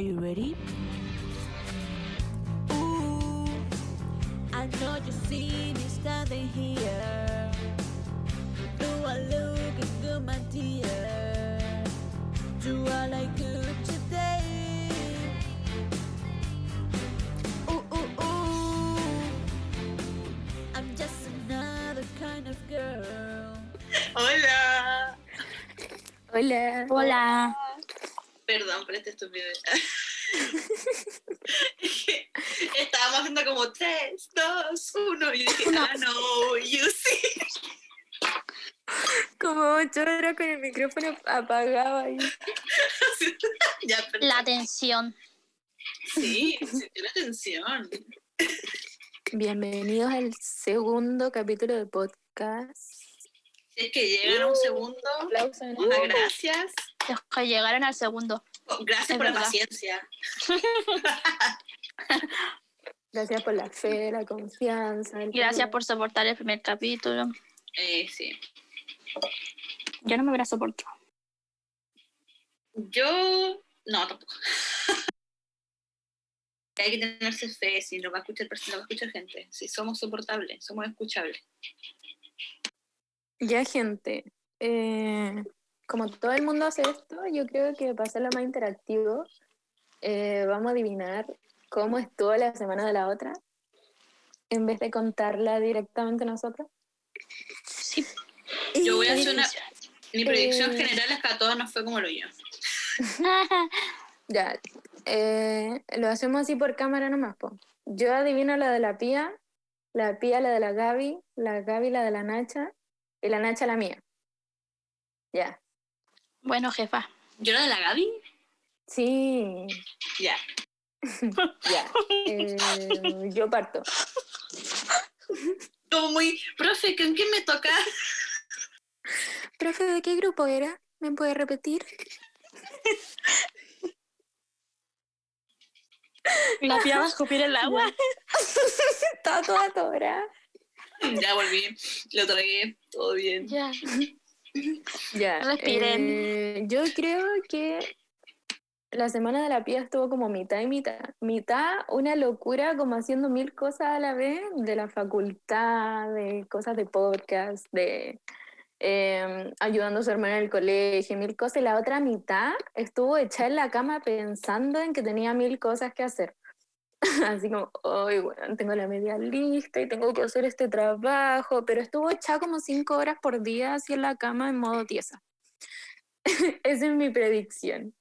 Are you ready? Ooh, I know you see me standing here. You are looking good, my dear. You are like good today. Ooh, ooh, ooh. I'm just another kind of girl. Hola. Hola. Hola. Perdón por este estupidez. Estábamos haciendo como 3, 2, 1 y dije, ah, no, you see. Como ocho horas con el micrófono apagado ahí. ya. La tensión. Sí, sintió la tensión. Bienvenidos al segundo capítulo de podcast. Es que llegan a un segundo, Aplausos. muchas gracias. Los que llegaron al segundo. Oh, Gracias Es por la paciencia. Gracias por la fe, la confianza. el Gracias por soportar el primer capítulo. Eh, sí. Yo no me hubiera soportado. Yo, no, tampoco. Hay que tenerse fe, si no va a escuchar persona, va a escuchar gente. Si somos soportables, somos escuchables. Ya, gente. eh, como todo el mundo hace esto, yo creo que para hacerlo más interactivo, eh, vamos a adivinar cómo estuvo la semana de la otra, en vez de contarla directamente nosotros. Sí. Yo voy a hacer una. Mi predicción Eh. general es que a todos nos fue como lo yo. Ya, eh, lo hacemos así por cámara nomás, po. Yo adivino la de la Pía, la Pía la de la Gaby, la Gaby la de la Nacha y la Nacha la mía. Ya, bueno, jefa. ¿Yo la de la Gaby? sí, Ya. ya. Eh, yo parto. Como muy. Profe, ¿con quién me toca? Profe, ¿de qué grupo era? ¿Me puede repetir? La tía va a escupir el agua. Está toda tora. Ya volví. Lo tragué. Todo bien. Ya. Ya. Respiren. eh, yo creo que la semana de la pía estuvo como mitad y mitad. Mitad, una locura, como haciendo mil cosas a la vez, de la facultad, de cosas de podcast, de eh, ayudando a su hermana en el colegio, mil cosas. Y la otra mitad estuvo echada en la cama pensando en que tenía mil cosas que hacer. Así como, hoy, bueno, tengo la media lista y tengo que hacer este trabajo, pero estuvo echada como cinco horas por día así en la cama en modo tiesa. Esa es mi predicción.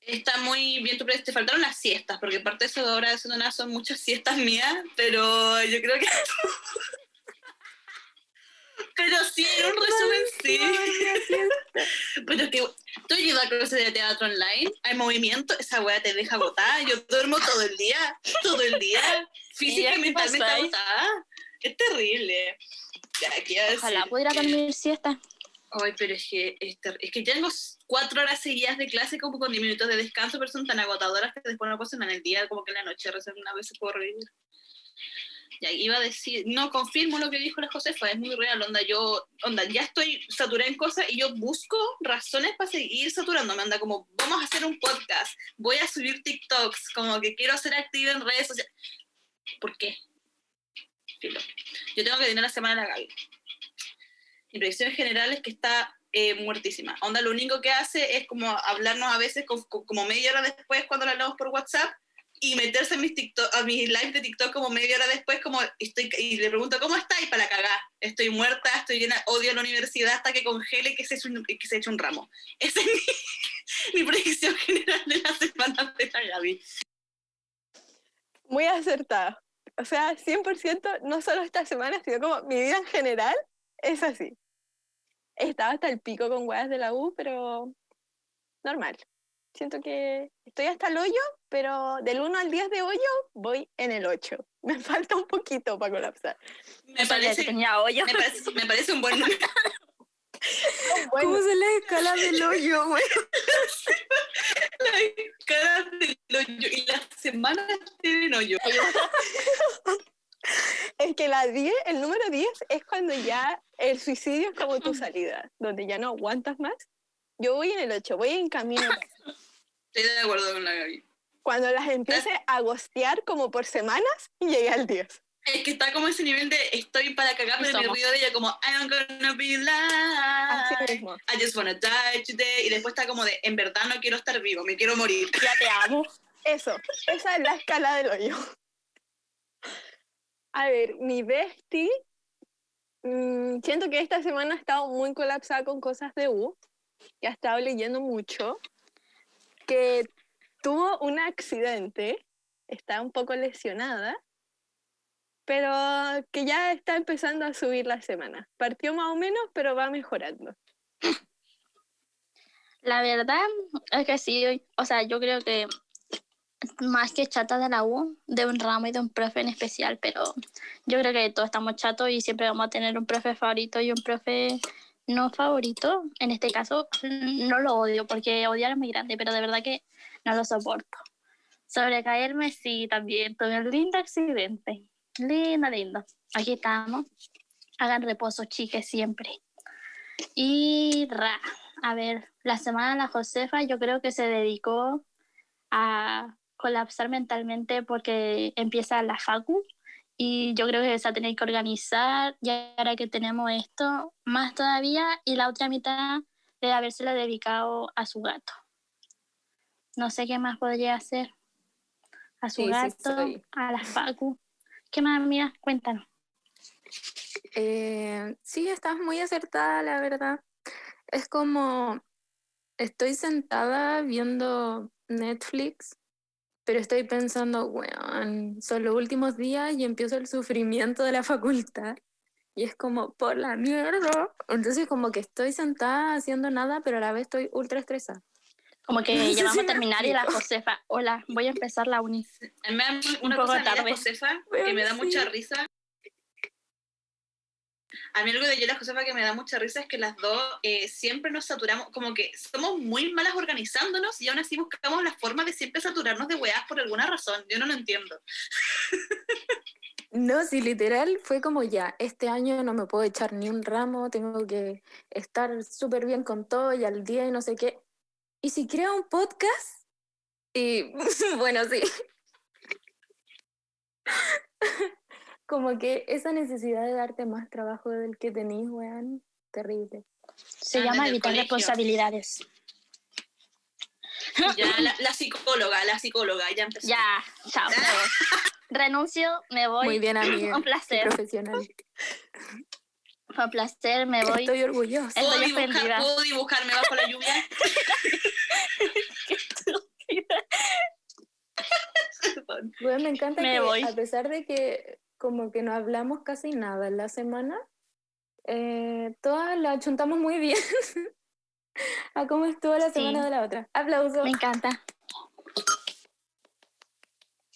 Está muy bien tu predicción. Te faltaron las siestas, porque parte de eso de ahora de nada son muchas siestas mías, pero yo creo que. pero sí, en un resumen sí. Pero es que tú llevas a clases de teatro online, hay movimiento, esa weá te deja agotada. Yo duermo todo el día, todo el día, física y ¿qué mentalmente pasáis? agotada. Es terrible. Ya, ¿qué iba a Ojalá pudiera Que- dormir siesta. Ay, pero es que, es, ter- es que tengo cuatro horas seguidas de clase como con 10 minutos de descanso, pero son tan agotadoras que después no pasan en el día, como que en la noche recién una vez se puedo revivir. Ya, iba a decir, no, confirmo lo que dijo la Josefa, es muy real, onda, yo, onda, ya estoy saturada en cosas y yo busco razones para seguir saturándome, anda como, vamos a hacer un podcast, voy a subir TikToks, como que quiero ser activa en redes sociales. ¿Por qué? Filo. Yo tengo que tener la semana de la Gaby. Mi predicción en general es que está eh, muertísima. Onda, lo único que hace es como hablarnos a veces co- co- como media hora después cuando la hablamos por WhatsApp y meterse en mis, TikTok, a mis live de TikTok como media hora después como estoy y le pregunto ¿cómo está? y para cagá. Estoy muerta, estoy llena, odio la universidad hasta que congele que se que se eche un ramo. Esa es mi, mi predicción general de la semana de la Gaby. Muy acertado. O sea, 100%, no solo esta semana, sino como mi vida en general, es así. Estaba hasta el pico con weas de la U, pero normal. Siento que estoy hasta el hoyo, pero del 1 al 10 de hoyo voy en el 8. Me falta un poquito para colapsar. Me parece, tenía hoyo. me parece, me parece un buen número. Bueno, ¿Cómo se la escala del hoyo, güey? Cada del hoyo y las semanas tienen hoyo. es que la 10, el número 10 es cuando ya el suicidio es como tu salida, donde ya no aguantas más. Yo voy en el 8, voy en camino. Estoy de acuerdo con la Gaby. Cuando las empiece a gostear como por semanas y llegue al 10. Es que está como ese nivel de estoy para cagar, pero me río de ella como I'm gonna be Así alive. mismo. I just wanna die today. Y después está como de en verdad no quiero estar vivo, me quiero morir. Ya te amo. Eso, esa es la escala del hoyo. A ver, mi bestie, mm, siento que esta semana ha estado muy colapsada con cosas de U, que ha estado leyendo mucho, que tuvo un accidente, está un poco lesionada, pero que ya está empezando a subir la semana. Partió más o menos, pero va mejorando. La verdad es que sí, o sea, yo creo que más que chata de la U, de un ramo y de un profe en especial, pero yo creo que todos estamos chatos y siempre vamos a tener un profe favorito y un profe no favorito. En este caso, no lo odio porque odiar es muy grande, pero de verdad que no lo soporto. Sobrecaerme, sí, también. Tuve un lindo accidente. Lindo, lindo. Aquí estamos. Hagan reposo, chiques, siempre. Y ra, a ver, la semana de la Josefa yo creo que se dedicó a colapsar mentalmente porque empieza la facu y yo creo que se va a tener que organizar y ahora que tenemos esto, más todavía y la otra mitad de habérsela dedicado a su gato. No sé qué más podría hacer. A su Sí, gato, a la facu. ¿Qué más, mía? Cuéntanos. Eh, sí, estás muy acertada, la verdad. Es como, estoy sentada viendo Netflix, pero estoy pensando, weón, son los últimos días y empiezo el sufrimiento de la facultad. Y es como, por la mierda. Entonces como que estoy sentada haciendo nada, pero a la vez estoy ultra estresada. Como que No ya vamos a terminar y la. Josefa, hola, voy a empezar la uni. Me da una poco cosa a mí de tarde. Josefa que me da mucha risa. A mí algo de yo y la Josefa que me da mucha risa es que las dos eh, siempre nos saturamos, como que somos muy malas organizándonos y aún así buscamos la forma de siempre saturarnos de weás por alguna razón. Yo no lo entiendo. No, sí, literal fue como ya, este año no me puedo echar ni un ramo, tengo que estar súper bien con todo y al día y no sé qué. ¿Y si creo un podcast? Y bueno, sí. Como que esa necesidad de darte más trabajo del que tenís, weón, terrible. Se Ah, llama evitar responsabilidades. Ya, la, la psicóloga, la psicóloga, ya empezó. Ya, chao. Renuncio, me voy. Muy bien, amiga. Un placer. profesional. Fue un placer, me voy. Estoy orgullosa. ¿Puedo Estoy dibujar. ¿Puedo dibujarme bajo la lluvia? Weón, me encanta Me que voy. a pesar de que como que no hablamos casi nada en la semana, eh, todas la chuntamos muy bien a cómo estuvo la Sí. semana de la otra. Aplauso. Me encanta.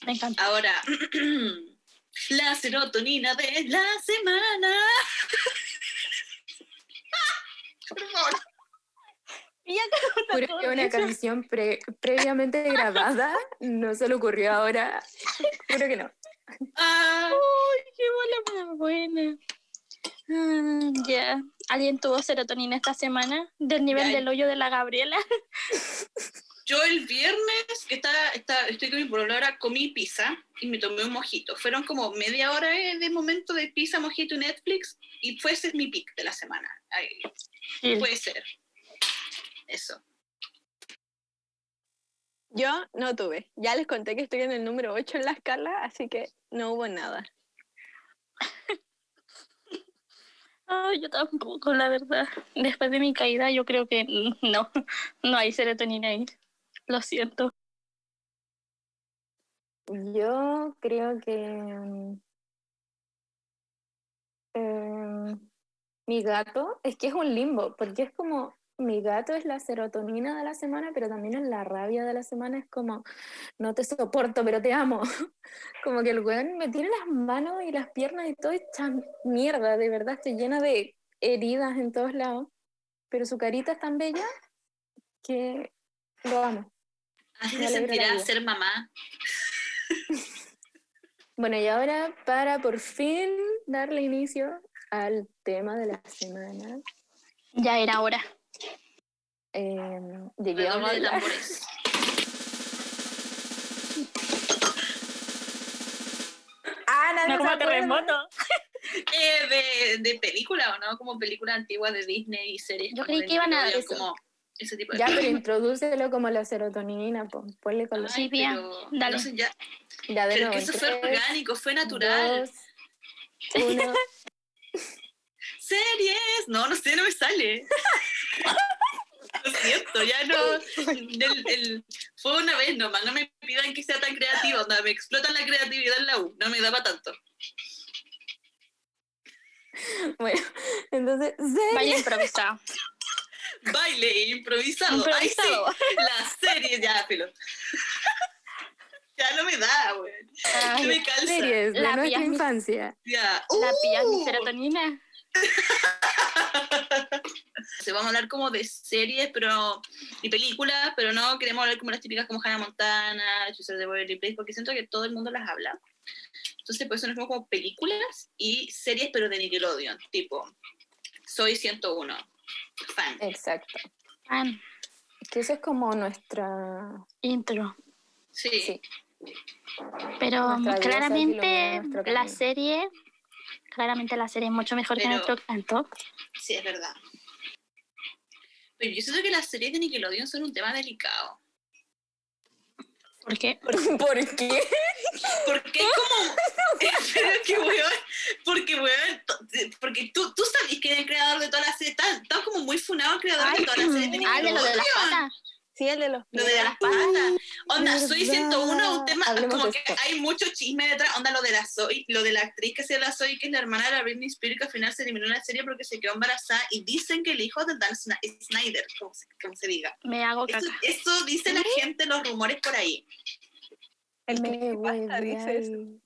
Me encanta. Ahora, la serotonina de la semana. Por favor. Juro que una canción pre- previamente grabada no se le ocurrió ahora. Juro que no. Ah, qué bola más buena. Ah, ya. ¿Alguien tuvo serotonina esta semana? Del nivel del hoyo de la Gabriela. yo el viernes, que está, está, estoy con mi ahora, comí pizza y me tomé un mojito. Fueron como media hora de, momento de pizza, mojito y Netflix y fue ese es mi pick de la semana. Puede ser. Eso. Yo no tuve. Ya les conté que estoy en el número 8 en la escala, así que no hubo nada. Ay, yo tampoco, la verdad. Después de mi caída, yo creo que no, no hay serotonina ahí. Lo siento. Yo creo que mm, eh, mi gato, es que es un limbo, porque es como, mi gato es la serotonina de la semana, pero también es la rabia de la semana, es como, no te soporto, pero te amo. Como que el weón me tiene las manos y las piernas y todo hecha mierda, de verdad, estoy llena de heridas en todos lados, pero su carita es tan bella que lo amo. Así la sentirá ser mamá. Bueno, y ahora para por fin darle inicio al tema de la semana, Ya era hora. Eh, llegué a de tambores. ah, nadie no, como terremoto. Eh, de, de, película o no, como película antigua de Disney y series. Yo creí que iban a eso. Ya, pero introdúcelo como la serotonina, pues, ponle con Ay, los... Sí, pero, dale. Ya, ya pero nuevo, que eso fue orgánico, fue natural. Series, no, no sé, no me sale. Lo siento, ya no. el- el- fue una vez nomás, no me pidan que sea tan creativo, onda, me explotan la creatividad en la U, no me da para tanto. Bueno, entonces. Vaya improvisado. Baile improvisado. Ay, sí, Improvisado. la serie, ya, filo. Ya no me da, güey. Ay, No me calza. series de La nuestra infancia. Ya. La pillas mi Uh. serotonina. Se vamos a hablar como de series pero y películas, pero no queremos hablar como las típicas como Hannah Montana, Hechizos de Beverly Place, porque siento que todo el mundo las habla. Entonces, por eso nos vemos como películas y series, pero de Nickelodeon, tipo Soy 101, fan. Exacto. Ah, Que eso es como nuestra. intro. Sí, Sí. Pero claramente la serie, claramente la serie es mucho mejor que Pero- nuestro canto. sí, es verdad. Pero yo siento que las series de Nickelodeon son un tema delicado. ¿Por qué? ¿Por qué? Porque es como. Pero que, weón. Porque, weón. Porque tú, tú sabes que el creador de todas las series. Está, está como muy funado el creador de todas las series de Ah, de lo de las Nickelodeon. patas. Sí, el de los Lo de las pies. patas. Onda, verdad. soy 101, un tema Hablemos como que esto. hay mucho chisme detrás. Onda, lo de la Zoe, lo de la actriz que se la Zoe, que es la hermana de la Britney Spears, que al final se eliminó en la serie porque se quedó embarazada. Y dicen que el hijo de Dan Snyder, como se, como se diga. Me hago Eso, caca. eso dice la gente, los rumores por ahí. El Me creepypasta dice eso. hueveáis.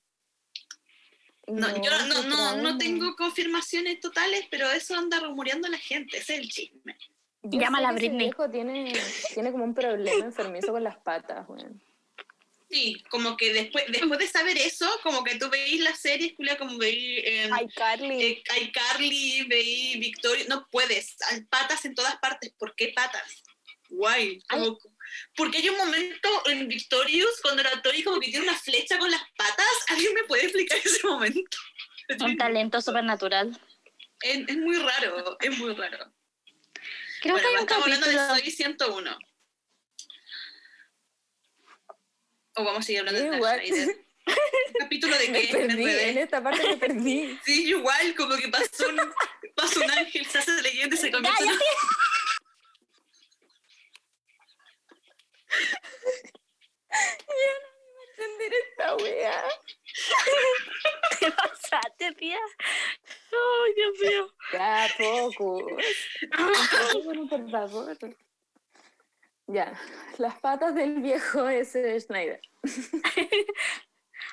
No, yo no, no, no tengo confirmaciones totales, pero eso anda rumoreando la gente, ese es el chisme. Yo Llámala sé que ese Britney. viejo tiene, tiene como un problema enfermizo con las patas, weón. Sí, como que después, después de saber eso, como que tú veís las series, Julia, como veís eh, Ay, Carly. eh, iCarly, veís Victoria, no puedes, hay patas en todas partes, ¿por qué patas? Guay, como, porque hay un momento en Victorious cuando la Tori como que tiene una flecha con las patas, ¿alguien me puede explicar ese momento? Un talento supernatural. Es, es muy raro, es muy raro. Creo bueno, que hay un estamos hablando capítulo. de Soy 101. O vamos a seguir hablando de Dark igual. Rider. ¿Un capítulo de Me qué? Me perdí, en esta parte me perdí. Sí, igual, como que pasó un, pasó un ángel, se hace leyenda y se convierte en... entender esta wea. ¿Qué pasaste, tía? Ay, Dios mío. Ya, por favor. Ya, las patas del viejo ese Schneider.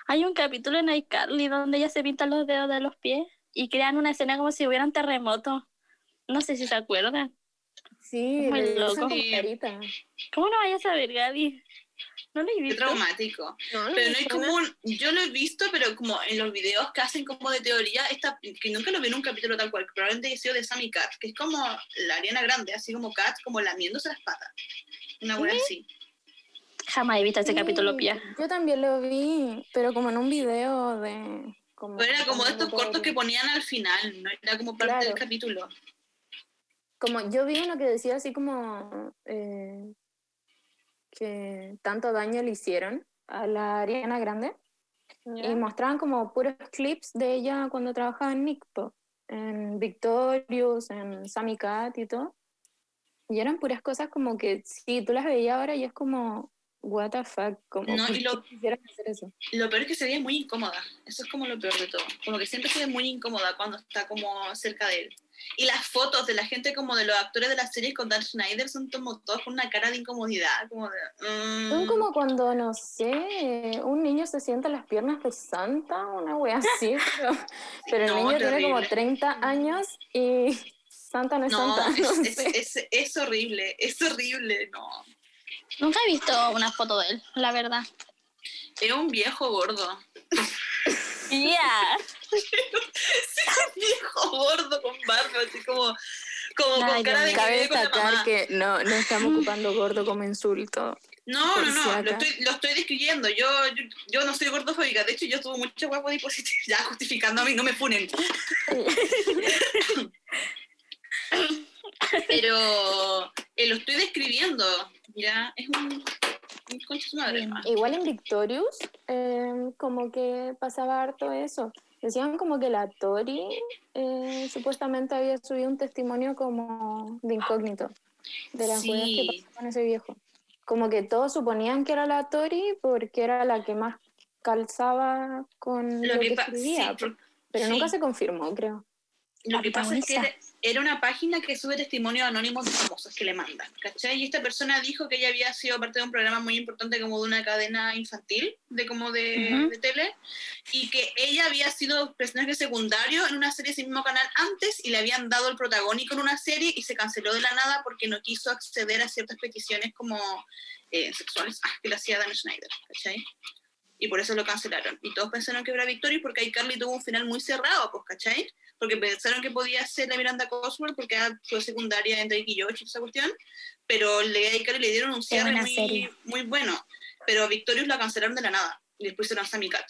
Hay un capítulo en iCarly donde ella se pinta los dedos de los pies y crean una escena como si hubieran terremoto. No sé si se acuerdan. Sí, Muy loco. carita. ¿Cómo no vayas a ver, Gaby? No lo he Qué visto. traumático. No, no Pero no suena. como un... Yo lo he visto, pero como en los videos que hacen como de teoría, esta, que nunca lo vi en un capítulo tal cual, probablemente haya sido de Sammy Cat, que es como la Ariana Grande, así como Cat, como lamiéndose las patas. Una buena así. Jamás he visto ese Sí, capítulo, Pia. Yo también lo vi, pero como en un video de... Como, Pero era como de estos como cortos que ponían al final, no era como parte Claro. del capítulo. Como yo vi uno que decía así como eh, que tanto daño le hicieron a la Ariana Grande y mostraban como puros clips de ella cuando trabajaba en Nickpop, en Victorious, en Sammy Cat y todo. Y eran puras cosas como que si tú las veías ahora y es como, what the fuck, como No, ¿por y lo- qué quisieran hacer eso? Lo peor es que se veía muy incómoda. Eso es como lo peor de todo. Como que siempre se ve muy incómoda cuando está como cerca de él. Y las fotos de la gente como de los actores de las series con Dan Schneider son como todos con una cara de incomodidad. Como de, mm. Son como cuando, no sé, un niño se sienta en las piernas de Santa, una wea así, pero, pero el No, niño tiene como terrible. 30 años y Santa no es No, Santa, no es, sé. es, es, es horrible, es horrible, no. Nunca he visto una foto de él, la verdad. Es un viejo gordo. Ya. un viejo gordo con barba, así como, como Ay, con cara de que Cabe con la mamá. que no, no estamos ocupando gordo como insulto. No, no, no, lo estoy, lo estoy describiendo. Yo, yo, yo no soy gordofóbica. De hecho, yo tuve mucha guapo dispositiva. Ya justificando a mí, no me funen. Pero eh, lo estoy describiendo. Ya, es un. un concha de su madre. Igual en Victorious, eh, como que pasaba harto eso. Decían como que la Tori eh, supuestamente había subido un testimonio como de incógnito de las Sí. que pasó con ese viejo. Como que todos suponían que era la Tori porque era la que más calzaba con lo, Lo que, que, escribía, sí, pero sí. nunca se confirmó, creo. Lo que pasa es que era, una página que sube testimonios anónimos de famosos que le mandan, ¿cachai? Y esta persona dijo que ella había sido parte de un programa muy importante como de una cadena infantil, de como de, Ujú. de tele, y que ella había sido personaje secundario en una serie de ese mismo canal antes y le habían dado el protagónico en una serie y se canceló de la nada porque no quiso acceder a ciertas peticiones como eh, sexuales ah, que le hacía Dan Schneider, ¿cachai? Y por eso lo cancelaron. Y todos pensaron que era Victoria porque ahí Carly tuvo un final muy cerrado, pues, ¿cachai? porque pensaron que podía ser la Miranda Cosworth porque era- fue secundaria en Drake y Josh y esa cuestión, pero le, a Carly le dieron un cierre muy, muy bueno, pero Victorious la cancelaron de la nada y después se lanzó Sammy Cat,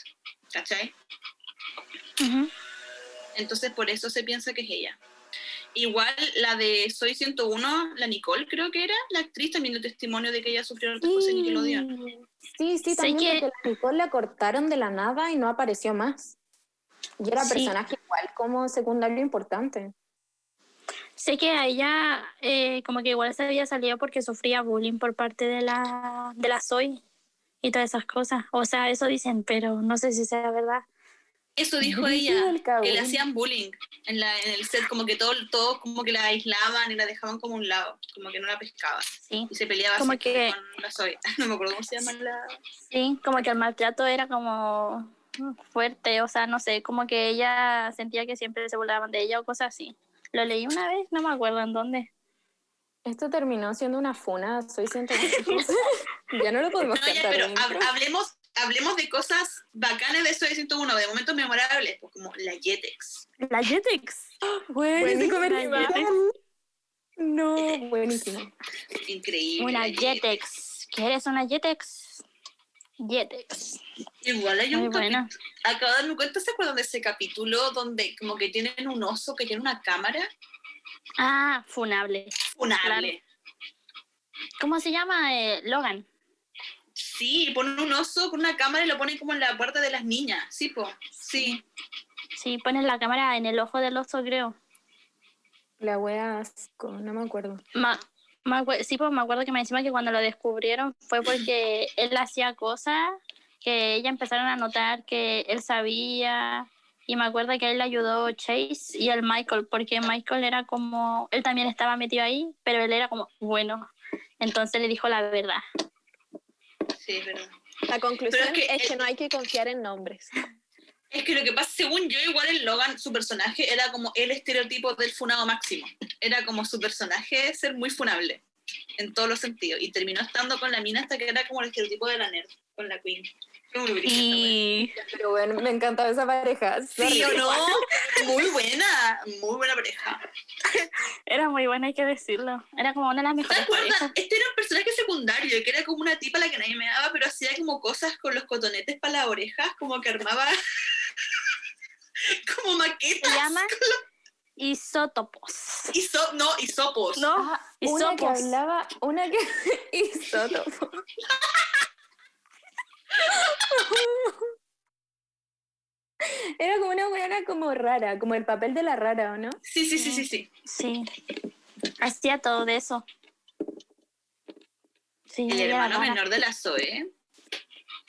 ¿cachai? Ujú. Entonces por eso se piensa que es ella. Igual la de Soy 101, la Nicole creo que era, la actriz también dio testimonio de que ella sufrió hartas cosas en Nickelodeon. Sí, sí, Sé también que- porque la Nicole la cortaron de la nada y no apareció más. Y era Sí. personaje igual como secundario importante. Sé que a ella eh, como que igual se había salido porque sufría bullying por parte de la, de la Zoe y todas esas cosas. O sea, eso dicen, pero no sé si sea verdad. Eso dijo ella, que le hacían bullying en, la, en el set, como que todos todo como que la aislaban y la dejaban como un lado, como que no la pescaban. Sí, Y se peleaba Como que- con la. No me acuerdo cómo se llama la... sí, como que el maltrato era como fuerte, o sea, no sé, como que ella sentía que siempre se burlaban de ella o cosas así. Lo leí una vez, no me acuerdo en dónde. Esto terminó siendo una funa, soy 101. ya no lo podemos No, ya, pero hab- hablemos, hablemos de cosas bacanas de de 101, de momentos memorables, pues como la Jetex. La Jetex. Comercial. Jetex. No, buenísimo. Increíble. Una Jetex. ¿Quieres una Jetex? Jetex. Igual hay Muy un buena. capítulo. Acabo de darme cuenta, ¿se acuerdan de ese capítulo donde como que tienen un oso que tiene una cámara? Ah, funable. Funable. ¿Cómo se llama? Eh, Logan. Sí, ponen un oso con una cámara y lo ponen como en la puerta de las niñas. Sí, po. Sí. Sí, pones la cámara en el ojo del oso, creo. La wea asco, no me acuerdo. Ma- me sí, pues me acuerdo que me encima que cuando lo descubrieron fue porque él hacía cosas que ella empezaron a notar que él sabía. Y me acuerdo que él le ayudó Chase y el Michael, porque Michael era como, él también estaba metido ahí, pero él era como, bueno. Entonces le dijo la verdad. Sí, es verdad. La conclusión es es que que, el- no hay que confiar en nombres. Es que lo que pasa, según yo, igual el Logan, su personaje, era como el estereotipo del funado máximo. Era como su personaje ser muy funable, en todos los sentidos. Y terminó estando con la mina hasta que era como el estereotipo de la nerd, con la Queen. Y Pero bueno, me encantaba esa pareja. Sí o no, muy buena, muy buena pareja. era muy buena, hay que decirlo. Era como una de las ¿Te mejores acuerdas? parejas. Este era un personaje secundario, que era como una tipa a la que nadie me daba, pero hacía como cosas con los cotonetes para las orejas, como que armaba como Se maquetas. llama Isótopos. Iso- no, hisopos. ¿No? Ah, una que hablaba, una que isótopo. Era como una buena como rara, como el papel de la rara, ¿o no? Sí, sí, sí, sí, sí. Sí. Hacía todo de eso. Sí, El hermano rara. menor de la Zoe.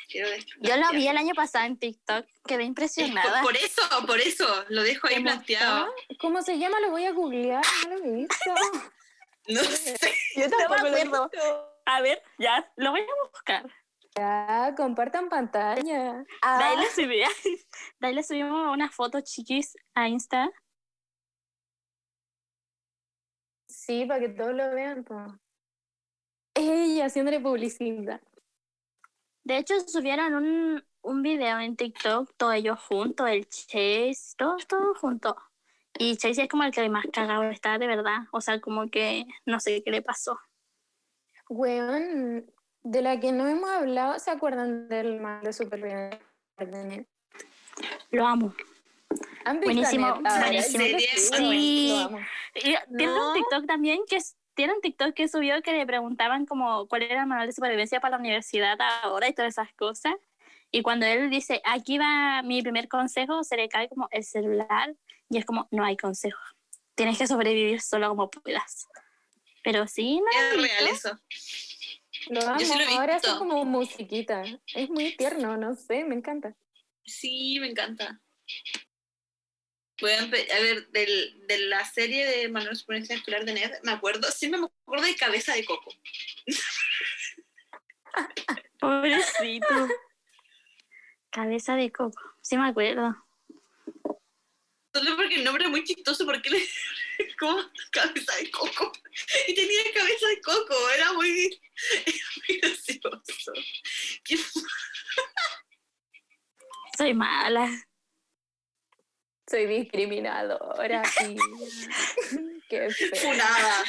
Quiero Yo lo vi el año pasado en TikTok, quedé Es impresionada. Por, por eso, por eso, lo dejo ahí ¿Cómo planteado. está? ¿Cómo se llama? Lo voy a googlear, no lo he visto. No sé. Yo tampoco lo he acuerdo. visto. A ver, ya, lo voy a buscar. Ya, compartan pantalla. Ah, ahí le subí, de ahí le subimos una foto chiquis a Insta. sí, para que todos lo vean. Ella haciéndole publicidad. De hecho, subieron un, un video en TikTok, todos ellos juntos, el Chase, todos, todos juntos. Y Chase es como el que más cagado está, de verdad. O sea, como que no sé qué le pasó. Weón, De la que no hemos hablado, ¿se acuerdan del mal de supervivencia de Net? Lo amo. ¿Han visto Buenísimo, Net ahora? buenísimo. Sí. tiene No. un TikTok también que es- tiene un TikTok que subió que le preguntaban como cuál era el manual de supervivencia para la universidad ahora y todas esas cosas. Y cuando él dice, aquí va mi primer consejo, se le cae como el celular y es como, no hay consejo. Tienes que sobrevivir solo como puedas. Pero sí, no. Es real eso. Lo amo. Yo sí lo he Ahora visto. como musiquita. Es muy tierno, no sé, me encanta. Sí, me encanta. Voy a, ver, del, de la serie de Manuel de Supervivencia Escolar de Ned, me acuerdo, siempre me acuerdo de Cabeza de Coco. Pobrecito. Cabeza de coco. Sí me acuerdo. Solo porque el nombre es muy chistoso, porque le como cabeza de coco. Y tenía cabeza de coco, era muy, era muy gracioso. Qué Soy mala. Soy discriminadora. tía. Qué funada.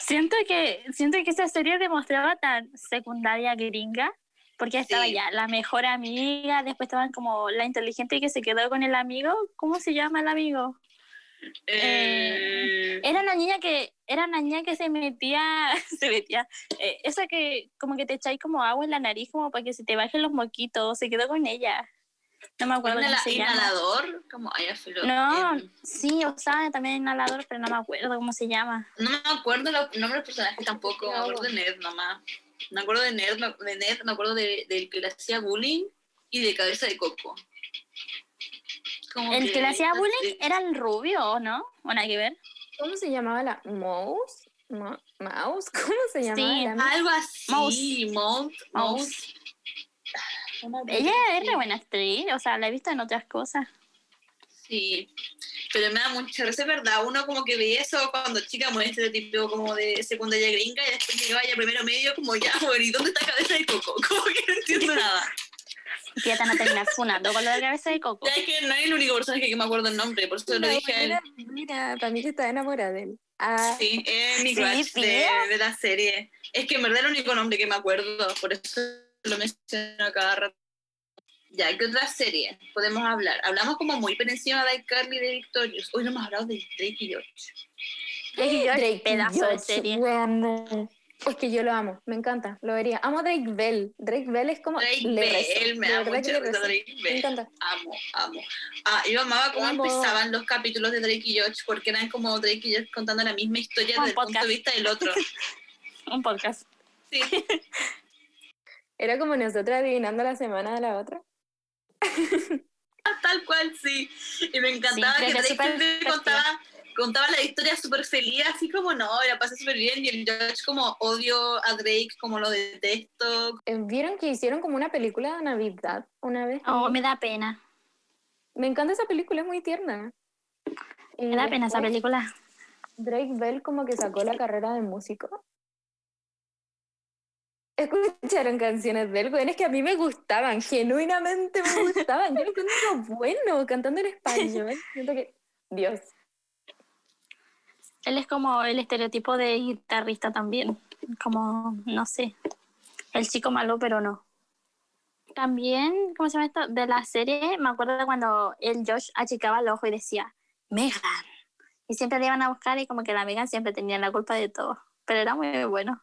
Siento que, siento que esa serie demostraba tan secundaria gringa, porque estaba Sí. ya la mejor amiga, después estaban como la inteligente que se quedó con el amigo. ¿Cómo se llama el amigo? Eh, Era una niña que, era una niña que se metía, se metía, eh, esa que como que te echáis como agua en la nariz como para que se te bajen los moquitos, se quedó con ella. No me acuerdo ¿Un inhalador? Como, ay. No, Eh, sí, usaba también inhalador, pero no me acuerdo cómo se llama. no me acuerdo los nombres del personaje tampoco, me acuerdo de Ned nomás. Me acuerdo de Ned, me- de Ned, me acuerdo de- del que le hacía bullying y de cabeza de coco. Como El que le hacía no sé, bullying era el rubio, ¿o no? ¿O nada que ver? ¿Cómo se llamaba la mouse? Mo- ¿Mouse? ¿Cómo se llamaba Sí, la? Algo así, Mouse. Mouse. Ella es re buena actriz, o sea, la he visto en otras cosas. Sí, pero me da mucha risa, es verdad. Uno como que ve eso cuando chica muy estereotipo como de secundaria gringa y después llegaba ya primero medio como ya, bueno, ¿y dónde está cabeza de coco? Como que no entiendo nada. Fíjate, no terminar funando con lo de cabeza de coco. Ya es que no es el único personaje que me acuerdo el nombre, por eso lo La dije a él. Mira, para mí que está enamorada de él. Ah, Sí, es mi Sí, crush de, la serie. Es que en verdad es el único nombre que me acuerdo, por eso lo menciono cada rato. Ya, ¿qué otra serie podemos hablar? Hablamos como muy por encima de iCarly y de Victorious. Hoy no hemos hablado de Drake y George. Drake y Drake pedazo de serie. Es que yo lo amo, me encanta, lo vería. Amo a Drake Bell. Drake Bell es como. Drake le rezo, Bell, me da mucha risa. Drake Me Bell. encanta. Amo, amo. Ah, yo amaba cómo Amo. empezaban los capítulos de Drake y George, porque eran como Drake y George contando la misma historia Un desde el punto de vista del otro. Un podcast. Sí, Era como nosotros adivinando la semana de la otra. tal cual, sí. Y me encantaba Sí, que Drake perspectiva. contaba, contaba la historia súper feliz, así como no, la pasé súper bien, y el George como odio a Drake, como lo detesto. Eh, ¿Vieron que hicieron como una película de Navidad una vez? Oh, me da pena. Me encanta esa película, es muy tierna. Y Me da pena esa película. Drake Bell como que sacó la carrera de músico. Escucharon canciones de él, güey, es que a mí me gustaban, genuinamente me gustaban. Yo lo encuentro bueno cantando en español. Siento que, Dios, Él es como el estereotipo de guitarrista también. Como, no sé, el chico malo, pero no. También, ¿cómo se llama esto? De la serie, me acuerdo de cuando el Josh achicaba el ojo y decía, Megan. Y siempre le iban a buscar y como que la Megan siempre tenía la culpa de todo. Pero era muy bueno.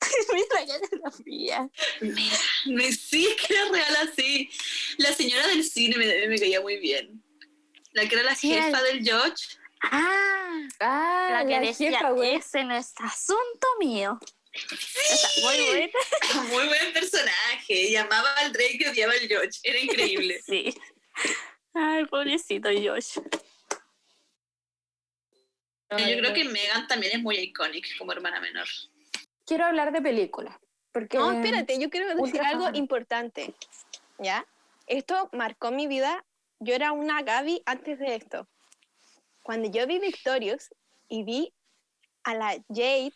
Mira, ya la fría. Me, sí, que era real así. La señora del cine me, me caía muy bien. La que era la Sí, jefa del George. Ah, ah, la la, que decía, jefa, güey. ese no es asunto mío. Esa, muy buena. Muy buen personaje. Llamaba al Drake y odiaba al George. Era increíble. Sí. Ay, pobrecito Josh. Yo creo que Megan también es muy icónica como hermana menor. Quiero hablar de películas. Porque No, espérate, yo quiero decir algo fan. importante. ¿Ya? Esto marcó mi vida. Yo era una Gaby antes de esto. Cuando yo vi Victorious y vi a la Jade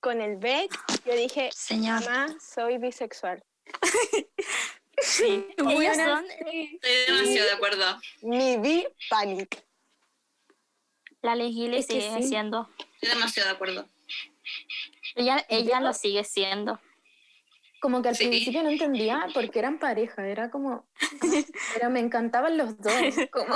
con el Beck, yo dije, Señor. mamá, soy bisexual. Sí. Buena son. Estoy demasiado de acuerdo. Mi vi panic. la legible Es que sigue sí. siendo. Estoy demasiado de acuerdo. Ella, ella lo sigue siendo. Como que al Sí. principio no entendía porque eran pareja, era como, pero me encantaban los dos, como,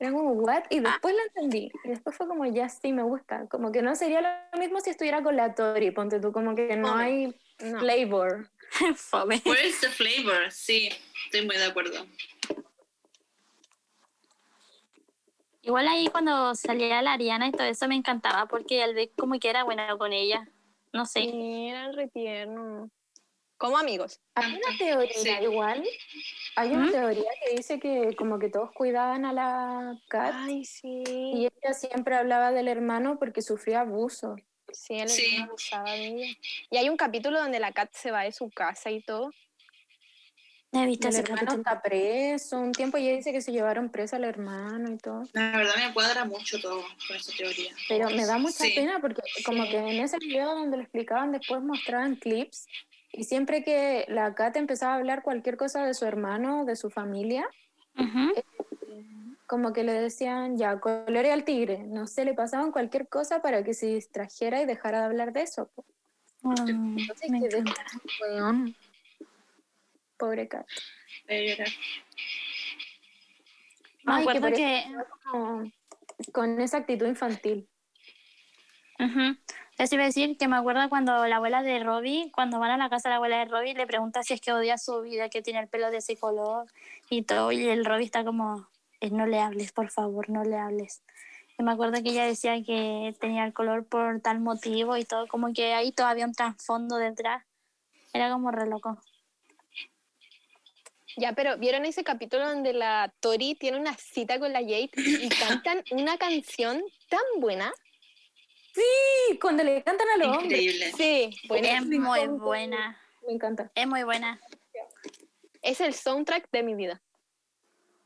era como, what? Y después lo entendí, y después fue como, ya sí, me gusta, como que no sería lo mismo si estuviera con la Tori, ponte tú, como que no Fome. hay No. flavor. Fome. Where's the flavor? Sí, estoy muy de acuerdo. Igual ahí cuando salía la Ariana y todo eso me encantaba porque el Vic como que era bueno con ella. No sé. Sí, eran retiernos. Como amigos. Hay una teoría Sí. igual, hay una ¿Mm? teoría que dice que como que todos cuidaban a la Kat Ay, sí. y ella siempre hablaba del hermano porque sufría abuso. Sí, él Sí. abusaba de ella. Y hay un capítulo donde la Kat se va de su casa y todo. He visto El ese hermano capítulo. está preso un tiempo y ella dice que se llevaron preso al hermano y todo. La verdad me cuadra mucho todo con esa teoría. Pero me da mucha Sí. pena porque como que en ese video donde lo explicaban después mostraban clips y siempre que la Kat empezaba a hablar cualquier cosa de su hermano, de su familia, Ujú. como que le decían ya, colore al tigre, no sé, le pasaban cualquier cosa para que se distrajera y dejara de hablar de eso. po. Mm, Entonces me weón. Pobre Kat. Me Ay, que acuerdo eso que... como con esa actitud infantil. Ujú. Eso iba a decir que me acuerdo cuando la abuela de Robbie, cuando van a la casa de la abuela de Robbie, le pregunta si es que odia su vida, que tiene el pelo de ese color y todo, y el Robbie está como, "Eh, no le hables, por favor, no le hables. Y me acuerdo que ella decía que tenía el color por tal motivo y todo, como que ahí todavía un trasfondo detrás. Era como re loco. Ya, pero ¿vieron ese capítulo donde la Tori tiene una cita con la Jade y cantan una canción tan buena? Sí, cuando le cantan a los hombres. Increíble. Sí, bueno, es muy buena, Me encanta. es muy buena. es el soundtrack de mi vida.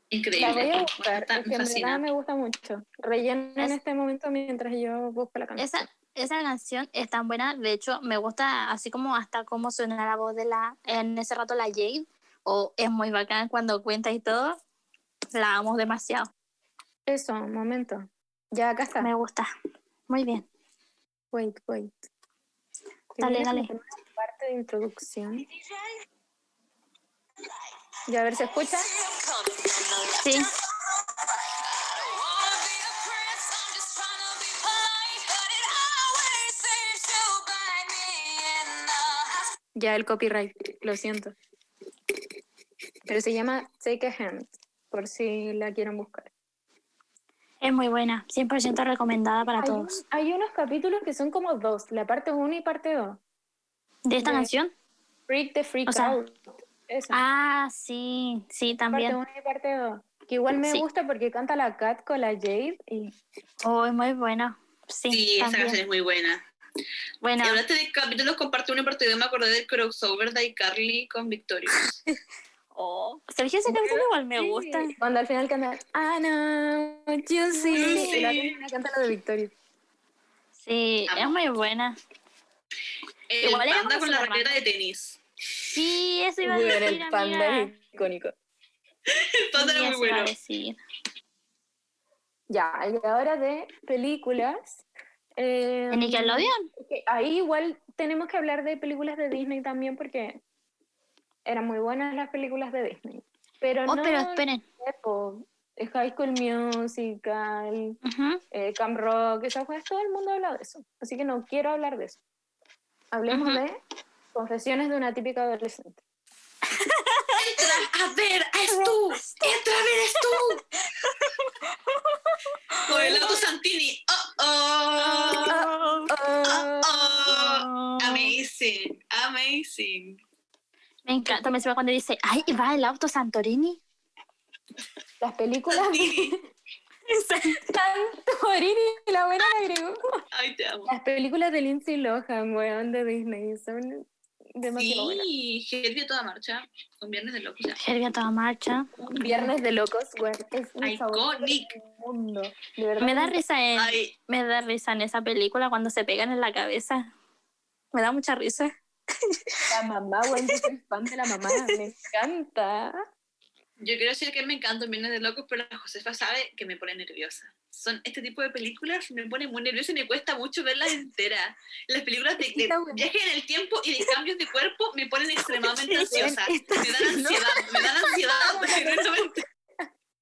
Increíble. La voy a buscar, Está- es que me en verdad me gusta mucho. Rellena en Es- este momento mientras yo busco la canción. Esa, esa canción es tan buena, de hecho me gusta así como hasta cómo suena la voz de la, en ese rato la Jade, o es muy bacán cuando cuenta y todo, la amo demasiado, Eso, un momento. Ya acá está. me gusta, muy bien. Wait, wait. Dale, dale. Parte de introducción. Ya a ver, ¿se escucha? Sí, Ya el copyright, lo siento. Pero se llama Take a Hand, por si la quieren buscar. Es muy buena, 100% recomendada para Hay, un- todos. hay unos capítulos que son como dos, la parte 1 y parte 2. ¿De esta de- canción? Freak the Freak O sea, Out. Esa. Ah, sí, sí, parte también. 1 y parte 2. Que igual me Sí. gusta porque canta la Cat con la Jade y Oh, es muy buena. Sí, Sí, esa canción es muy buena. Bueno, Y hablaste de capítulos con parte 1 y parte 2, me acordé del crossover de iCarly con Victorious. oh, Sergio, esa canción igual me gusta. cuando al final canta I know you see. Sí. Y la termina canta la de Victoria. Sí, es muy buena. El Igual panda con la raqueta de tenis. Sí, eso iba a Bueno, decir, el panda amiga. es icónico. El panda Sí, era muy bueno. Ya, y ahora de películas. eh, ¿En Nickelodeon? que ahí igual tenemos que hablar de películas de Disney también porque eran muy buenas las películas de Disney. Pero Oh, no pero esperen. eh, High School Musical, eh, Camp Rock, esas cosas, todo el mundo habla de eso. Así que no quiero hablar de eso. Hablemos de Confesiones de una típica adolescente. Entra a ver, es tú. Entra a ver, es tú. Con el auto Santini. Oh, oh. Oh, oh. Amazing, amazing. Me encanta, me suena cuando dice, ay, ¿y va el auto Santorini? Las películas Santini. Santorini, la buena la agregó. Ay, te amo. Las películas de Lindsay Lohan, weón, de Disney, son demasiado buenas. Sí, a toda marcha. Con Viernes de Locos. Herbie a toda marcha. Viernes de locos, weón, es favorito Iconic. mundo. De verdad. Me da risa en, Ay, me da risa en esa película cuando se pegan en la cabeza. Me da mucha risa. La mamá, weón, yo soy fan de la mamá, me encanta. Yo quiero decir que me encantan Viernes de Locos, pero la Josefa sabe que me pone nerviosa. Son este tipo de películas me pone muy nerviosa y me cuesta mucho verlas enteras. Las películas de, de Está bueno. viaje en el tiempo y de cambios de cuerpo me ponen extremadamente ansiosa. Me dan ansiedad, me dan ansiedad.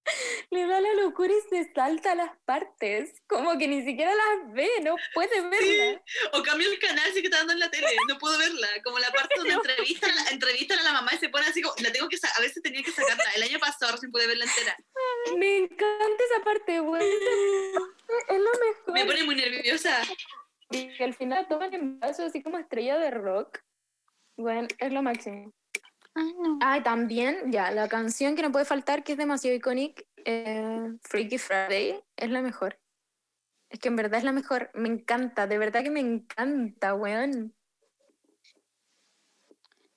Le da la locura y se salta a las partes. Como que ni siquiera las ve, no puede verlas. O cambio el canal si que está dando en la tele, no puedo verla. Como la parte donde entrevistan, a la- entrevistan a la mamá y se pone así como, la tengo que a veces tenía que sacarla. El año pasado recién pude verla entera. Me encanta esa parte, güey. Es lo mejor. Me pone muy nerviosa. Y que al final toman en vaso así como estrella de rock. Bueno, es lo máximo. No. Ah, también, ya, la canción que no puede faltar, que es demasiado icónica, eh, Freaky Friday, es la mejor. Es que en verdad es la mejor. Me encanta, de verdad que me encanta, weón.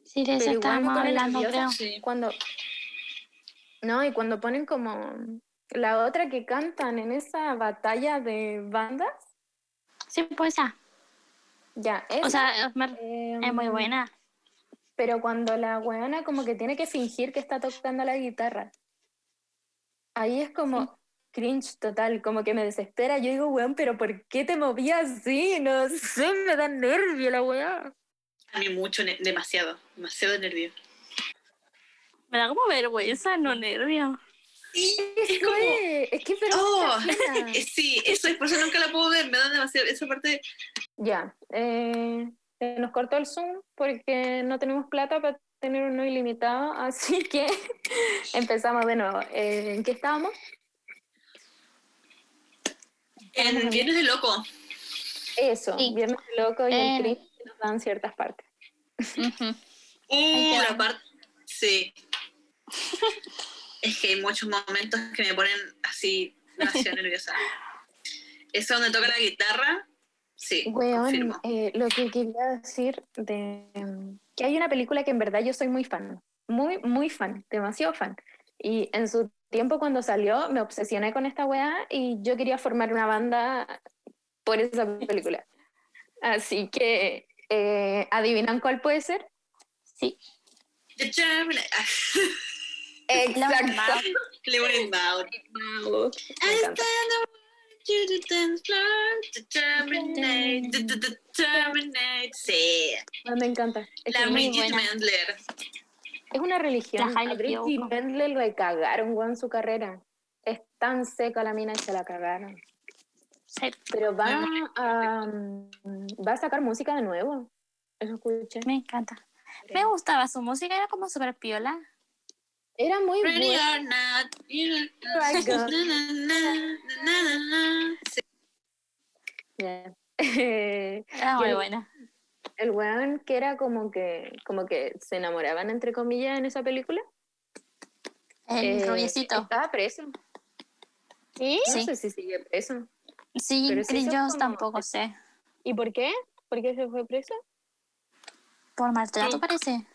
Sí, de eso estábamos hablando, nerviosa. creo. Sí. Cuando. No, y cuando ponen como. La otra que cantan en esa batalla de bandas, Sí, pues esa. ya, O sea, eh, es muy buena. Pero cuando la weona como que tiene que fingir que está tocando la guitarra, ahí es como cringe total, como que me desespera. Yo digo, weón, pero ¿por qué te movías así? No sé, me da nervio la weá. A mí mucho, ne- demasiado, demasiado nervio. Me da como vergüenza, no nervio. Es como, Es, que pero Oh, eh, sí, eso es, por eso nunca la puedo ver, me da demasiado, esa parte, Ya, eh, se nos cortó el Zoom porque no tenemos plata para tener uno ilimitado, así que empezamos de nuevo. Eh, ¿En qué estábamos? en Viernes de Loco, Eso, Sí. Viernes de Loco y Eh. el cringe que nos dan ciertas partes. Uh, ya. la parte, sí. Es que hay muchos momentos que me ponen así, demasiado nerviosa. Eso donde toca la guitarra, sí, Weón, eh, lo que quería decir de que hay una película que en verdad yo soy muy fan, muy, muy fan, demasiado fan. Y en su tiempo cuando salió me obsesioné con esta weá y yo quería formar una banda por esa película. Así que, eh, ¿adivinan cuál puede ser? Sí. The Exacto. You to dance floor, to terminate, to- to- to terminate. Sí, Me encanta. Es, la Bridget. Mendler. es una religión. La A Kiyoko. Mendler le cagaron weón, su carrera. Es tan seca la mina y se la cagaron. Sí, Pero va a, va a sacar música de nuevo. Eso escuché. me encanta. Me gustaba su música, era como súper piola. Era muy Ready bueno. or not, Oh. Sí, Era muy el- buena. El weón que era como que, como que se enamoraban, entre comillas, en esa película. El eh, rubiecito. Estaba preso. ¿Sí? No Sí. sé si sigue preso. Sí, pero sí, yo como- tampoco sé. ¿Y por qué? ¿Por qué se fue preso? Por maltrato Sí. parece.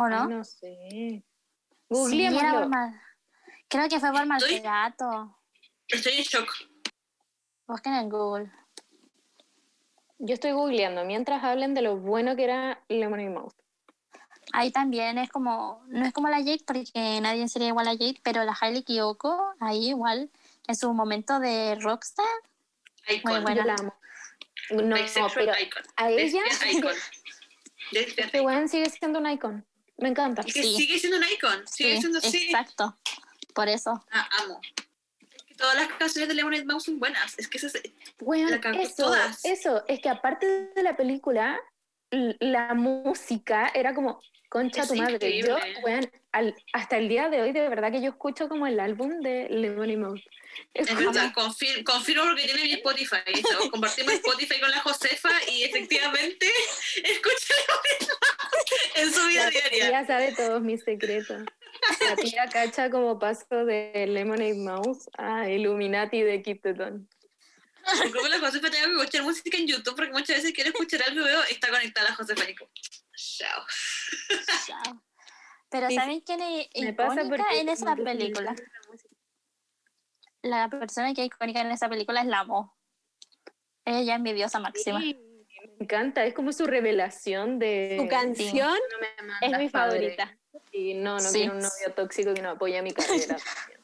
¿O Ay, no? no sé. Sí, Googleémoslo. era por mal- Creo que fue por Estoy- maltrato. Estoy en shock. Busquen en Google. Yo estoy googleando mientras hablen de lo bueno que era Lemonade Mouth. Ahí también es como, no es como la Jade, porque nadie sería igual a Jade, pero la Hailey Kiyoko, ahí igual, en su momento de rockstar, Icon. Muy Yo buena. la amo. No, Bisexual pero icon. a ella, este weón sigue siendo un icon. Me encanta. Es que Sí. sigue siendo un icon. Sigue sí, siendo así. exacto. Por eso. Ah, amo. Es que todas las canciones de Lemonade Mouth son buenas. Es que esa es- Weón, La eso, todas. eso, es que aparte de la película, la música era como, concha Es tu madre. Yo, increíble. weón, al- hasta el día de hoy, de verdad que yo escucho como el álbum de Lemonade Mouth. Es verdad, confirmo porque tiene mi Spotify. Eso, Compartimos Spotify con la Josefa y efectivamente escucha en su vida La diaria. tía sabe todos mis secretos. La tía cacha como paso de Lemonade Mouse a Illuminati de Keep the Dawn. Yo creo que la Josefa tengo que escuchar música en YouTube porque muchas veces quiero escuchar algo y veo está conectada la Josefa y como, chao. Chao. Pero Sí, ¿saben quién es icónica en esa película? La persona que es icónica en esa película es la Mo. Ella es mi diosa máxima. Sí, me encanta, es como su revelación de... Su canción No me es mi padre. favorita. Y no, no Sí. quiero un novio tóxico que no apoya mi carrera.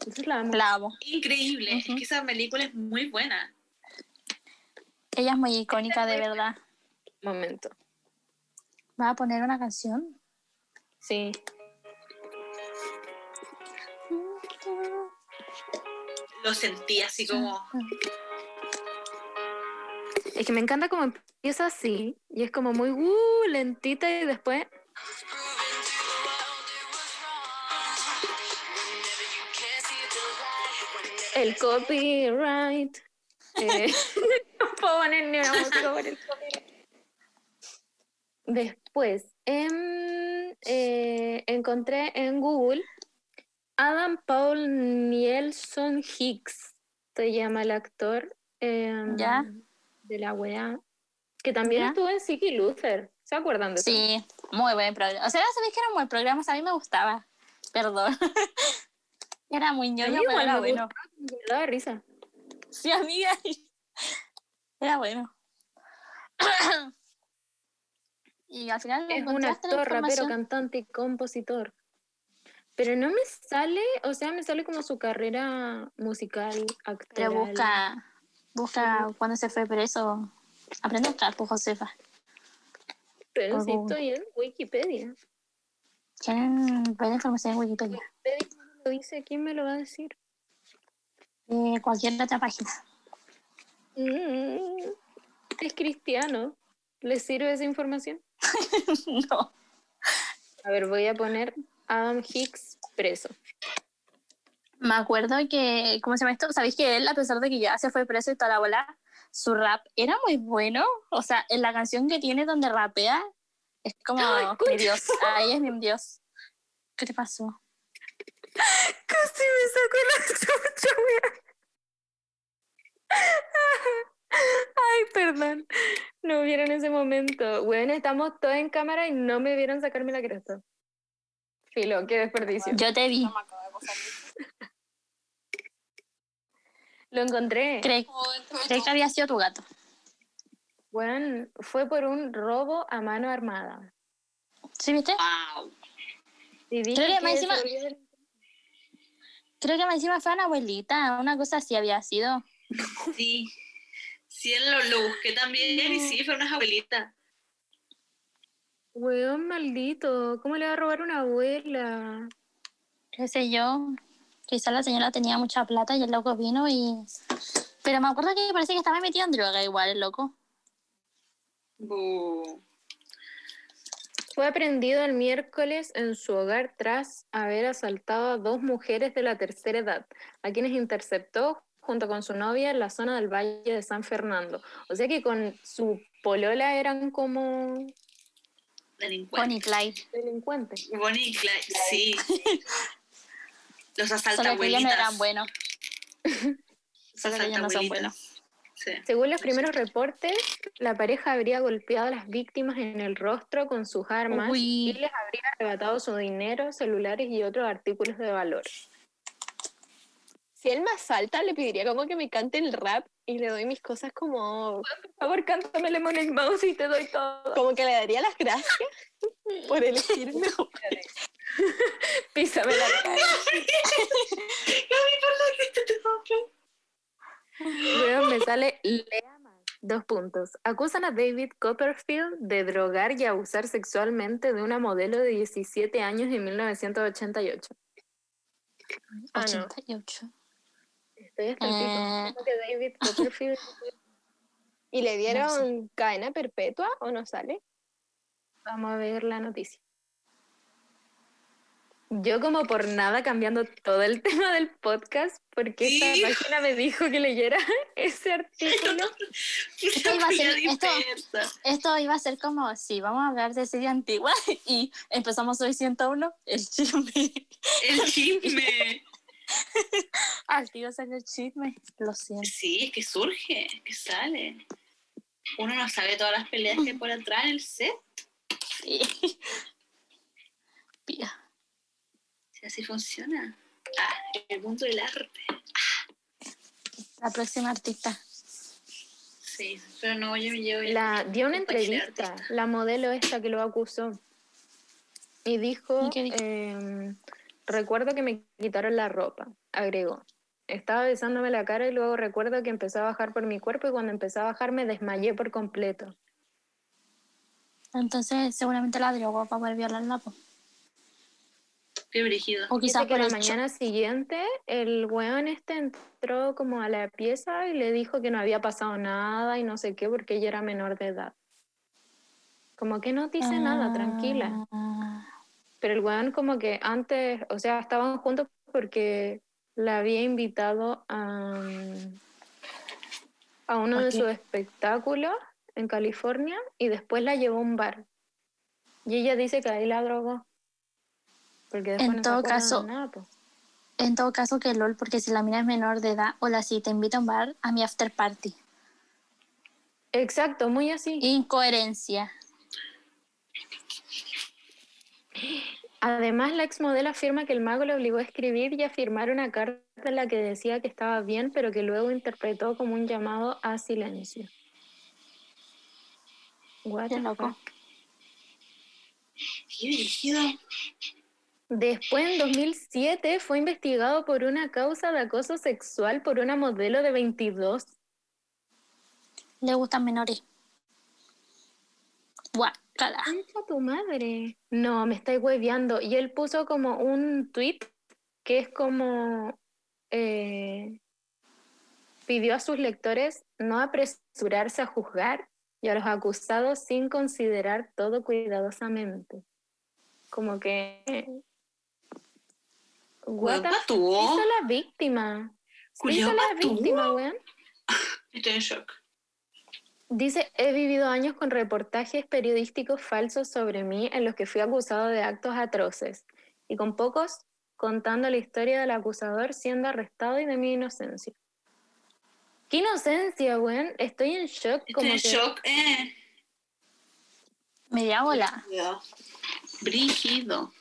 Entonces la amo. La amo. Increíble. Es que esa película es muy buena. Ella es muy icónica, de verdad. Momento. ¿Va a poner una canción? Sí. Lo sentí así como. Es que me encanta como empieza así y es como muy uh, lentita y después el copyright. Eh, no puedo poner ni una música por el copyright. Después, em, eh, encontré en Google Adam Paul Nielsen Hicks, se llama el actor. em, Ya. De la weá. Que también Ya. estuvo en Siki Luther. ¿Se acuerdan de eso? Sí, muy buen programa. O sea, sabéis que eran buenos programas, a mí me gustaba. Perdón. Era muy ñoño, pero era me bueno. gustaba, Me daba risa. Sí, amiga. Era bueno. y al final Es un actor, rapero, cantante y compositor. Pero no me sale, o sea, me sale como su carrera musical, Pero actoral. busca, busca cuando se fue preso. Aprende a buscar, pues, Josefa. Pero por sí Google. estoy en Wikipedia. Tienen buena información en Wikipedia. Wikipedia lo dice, ¿quién me lo va a decir? Eh, cualquier otra página. Mm, es cristiano. ¿Le sirve esa información? no. A ver, voy a poner Adam Hicks preso. Me acuerdo que, ¿cómo se llama esto? ¿Sabéis que él, a pesar de que ya se fue preso y toda la bola, su rap era muy bueno? O sea, en la canción que tiene donde rapea, es como mi Dios. Ahí es mi Dios. ¿Qué te pasó? Casi me sacó la chucha. Ay, perdón. No vieron ese momento. Bueno, estamos todos en cámara y no me vieron sacarme la cresta. Filo, qué desperdicio. Yo te vi. Lo encontré. Creí, creí que había sido tu gato. Bueno, fue por un robo a mano armada. ¿Sí viste? ¡Wow! Y dije Creo que más que encima- Creo que encima fue una abuelita. Una cosa así había sido. Sí. Sí, lo, lo busqué también y sí, fue una abuelita. Weón maldito, ¿cómo le va a robar una abuela? qué sé yo, quizá la señora tenía mucha plata y el loco vino y... Pero me acuerdo que parece que estaba metido en droga igual, el loco. Bu. Fue aprendido el miércoles en su hogar tras haber asaltado a dos mujeres de la tercera edad, a quienes interceptó junto con su novia en la zona del Valle de San Fernando. O sea que con su polola eran como Delincuente. Bonnie Clyde. delincuentes. Bonnie y Clyde, sí. Los Solo que ellos asaltabuelitas. no eran buenos. Los ellos no son asaltabuelitas. Sí. Según los primeros reportes, la pareja habría golpeado a las víctimas en el rostro con sus armas Uy. y les habría arrebatado su dinero, celulares y otros artículos de valor. Si él me asalta, le pediría como que me cante el rap y le doy mis cosas como, Por favor, cántame Lemon Mouse y te doy todo. como que le daría las gracias por elegirme. Písame la cara. Luego me sale. Dos puntos. Acusan a David Copperfield de drogar y abusar sexualmente de una modelo de 17 años en 1988. Ah, no. 88. Estoy hasta el pico. Eh, ¿Cómo que David Copperfield. ¿Y le dieron cadena perpetua o no sale? Vamos a ver la noticia. Yo como por nada cambiando todo el tema del podcast, porque Sí. esta página me dijo que leyera ese artículo. Esto iba a ser- esto- esto iba a ser como, sí, vamos a hablar de serie antigua y empezamos hoy 101, el chisme. El chisme. Al tío sale el chisme, lo siento. Sí, es que surge, es que sale. Uno no sabe todas las peleas que hay por atrás en el set. Sí. Pía. Si así funciona. Ah, el mundo del arte. La próxima artista. Sí. Pero no, yo me llevo. La, dio una entrevista, la modelo esta que lo acusó. Y dijo, ¿Y qué dijo? em, recuerdo que me quitaron la ropa, agregó. Estaba besándome la cara y luego recuerdo que empezó a bajar por mi cuerpo y cuando empezó a bajar me desmayé por completo. Entonces, seguramente la drogó para poder violarla. po. Qué brígido. O quizás que por la mañana siguiente el weón este entró como a la pieza y le dijo que no había pasado nada y no sé qué porque ella era menor de edad. Como que no dice nada, tranquila. Pero el weón como que antes, o sea, estaban juntos porque la había invitado a, a uno ¿A de sus espectáculos en California y después la llevó a un bar. Y ella dice que ahí la drogó. Porque después En no todo caso- nada. En todo caso, que LOL, porque si la mina es menor de edad, hola, si te invita a un bar, a mi after party. Exacto, muy así. Incoherencia. Además, la exmodelo afirma que el mago le obligó a escribir y a firmar una carta en la que decía que estaba bien, pero que luego interpretó como un llamado a silencio. What loco. Después, en 2007, fue investigado por una causa de acoso sexual por una modelo de 22. Le gustan menores. Guácala. ¡Concha tu madre! No, me estáis hueveando. Y él puso como un tweet que es como. eh, pidió a sus lectores no apresurarse a juzgar y a los acusados sin considerar todo cuidadosamente. Como que. What hizo la víctima? ¿Qué hizo la víctima, weón? Estoy en shock. Dice, he vivido años con reportajes periodísticos falsos sobre mí en los que fui acusado de actos atroces y con pocos contando la historia del acusador siendo arrestado y de mi inocencia. ¡Qué inocencia, weón! Estoy en shock. Estoy Como en que, shock. Eh. Media bola. Brígido. Brígido.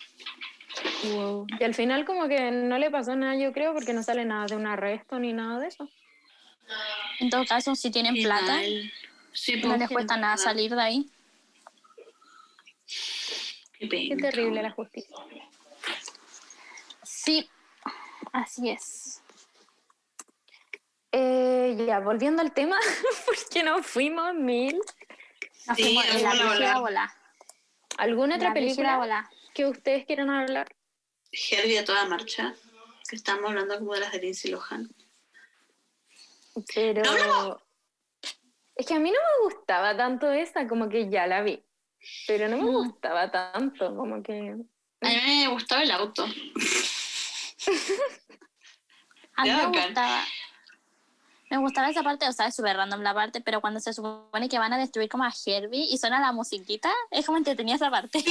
Wow. Y al final como que no le pasó nada, yo creo, porque no sale nada de un arresto ni nada de eso. En todo caso, si tienen Qué plata, mal. Sí, no pues, les cuesta nada salir de ahí. Qué, terrible la justicia. Sí, así es. Eh, ya, volviendo al tema, porque nos fuimos mil. Nos Sí, fuimos en la bola. ¿Alguna otra La película bola. que ustedes quieran hablar? Herbie a toda marcha. Que estamos hablando como de las de Lindsay Lohan. Pero No hablamos. Es que a mí no me gustaba tanto esa, como que ya la vi. Pero no me Mm. gustaba tanto, como que A mí me gustaba el auto. A mí me gustaba. Me gustaba esa parte, o sea, es súper random la parte, pero cuando se supone que van a destruir como a Herbie y suena la musiquita, es como entretenida esa parte.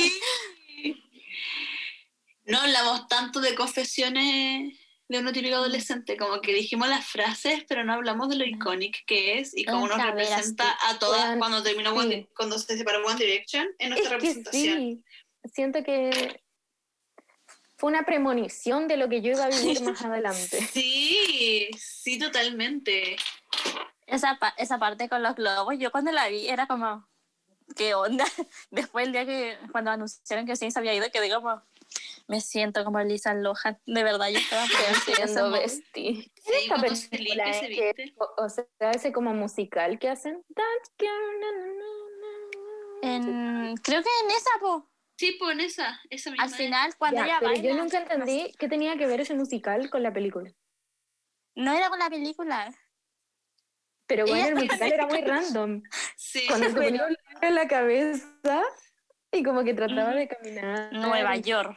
No hablamos tanto de confesiones de uno típico adolescente, como que dijimos las frases, pero no hablamos de lo icónico que es y cómo nos representa a todas Weón, cuando terminó One sí. Di- cuando se separó One Direction en nuestra es que representación. sí, siento que fue una premonición de lo que yo iba a vivir más adelante. Sí, sí, totalmente. Esa, pa- esa parte con los globos, yo cuando la vi era como, ¿qué onda? Después el día que, cuando anunciaron que sí se había ido, quedé como, me siento como Lisa Lohan. De verdad, yo estaba pensando bestie. Sí, Esta película es se que- o, o sea, ese como musical que hacen. En, creo que en esa, po. Sí, pues en esa, esa misma. Al final, cuando Ya, ella pero baila. yo nunca entendí qué tenía que ver ese musical con la película. No era con la película. Pero bueno, Ella- el musical era muy random. Sí, Cuando se ponía en la cabeza y como que trataba de caminar. Nueva York.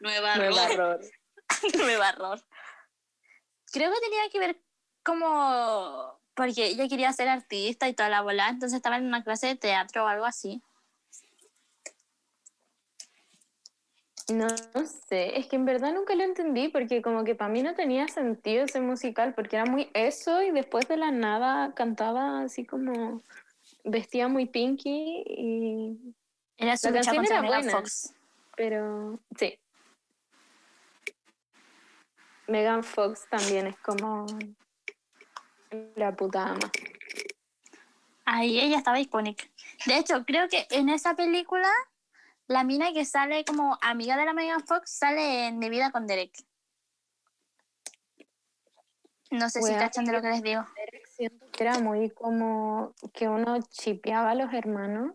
Nueva. York. Nueva York. Creo que tenía que ver como. Porque ella quería ser artista y toda la bola, entonces estaba en una clase de teatro o algo así. No, no sé, es que en verdad nunca lo entendí porque como que para mí no tenía sentido ese musical porque era muy eso y después de la nada cantaba así como vestía muy pinky y Era su La canción era buena. Fox. Pero sí. Megan Fox también es como la puta ama. Ahí ella estaba icónica. De hecho, creo que en esa película, la mina que sale como amiga de la Megan Fox sale en Mi vida con Derek. No sé si cachan de lo que les digo. Siento que era muy como que uno chipeaba a los hermanos.